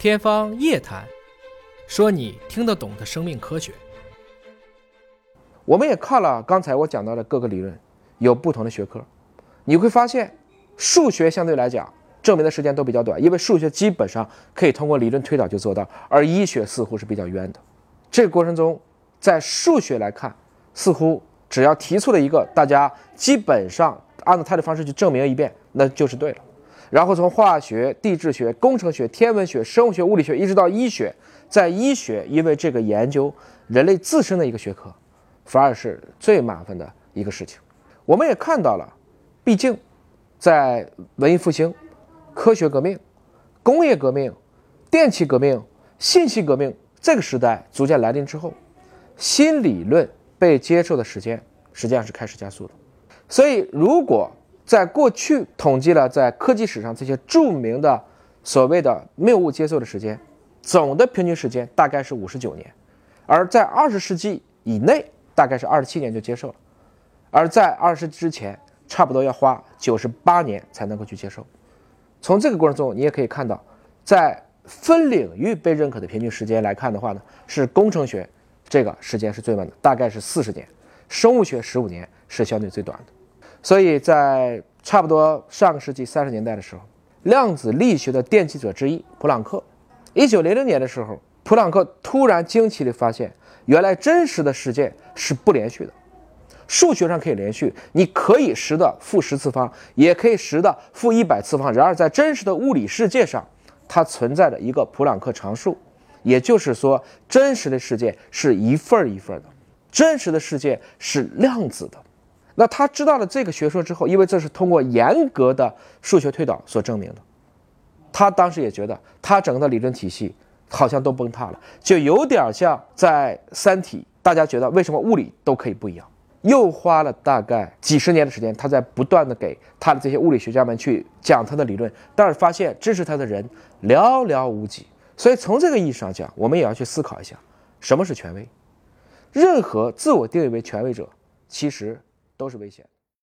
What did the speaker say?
天方夜谭，说你听得懂的生命科学。我们也看了刚才我讲到的各个理论，有不同的学科，你会发现，数学相对来讲证明的时间都比较短，因为数学基本上可以通过理论推导就做到，而医学似乎是比较冤的。这个过程中，在数学来看，似乎只要提出了一个，大家基本上按照它的方式去证明一遍，那就是对了。然后从化学、地质学、工程学、天文学、生物学、物理学，一直到医学，在医学，因为这个研究人类自身的一个学科，反而是最麻烦的一个事情。我们也看到了，毕竟在文艺复兴、科学革命、工业革命、电气革命、信息革命这个时代逐渐来临之后，新理论被接受的时间实际上是开始加速的。所以，如果在过去统计了在科技史上这些著名的所谓的谬误接受的时间，总的平均时间大概是五十九年，而在二十世纪以内大概是二十七年就接受了，而在二十之前差不多要花九十八年才能够去接受。从这个过程中，你也可以看到，在分领域被认可的平均时间来看的话呢，是工程学这个时间是最慢的，大概是四十年，生物学十五年是相对最短的。所以在差不多上个世纪三十年代的时候，量子力学的奠基者之一普朗克，一九零零年的时候，普朗克突然惊奇地发现，原来真实的世界是不连续的。数学上可以连续，你可以十的负十次方，也可以十的负一百次方。然而在真实的物理世界上，它存在着一个普朗克常数，也就是说，真实的世界是一份儿一份儿的，真实的世界是量子的。那他知道了这个学说之后，因为这是通过严格的数学推导所证明的，他当时也觉得他整个的理论体系好像都崩塌了，就有点像在《三体》，大家觉得为什么物理都可以不一样？又花了大概几十年的时间，他在不断的给他的这些物理学家们去讲他的理论，但是发现支持他的人寥寥无几。所以从这个意义上讲，我们也要去思考一下，什么是权威？任何自我定义为权威者，其实。都是危险。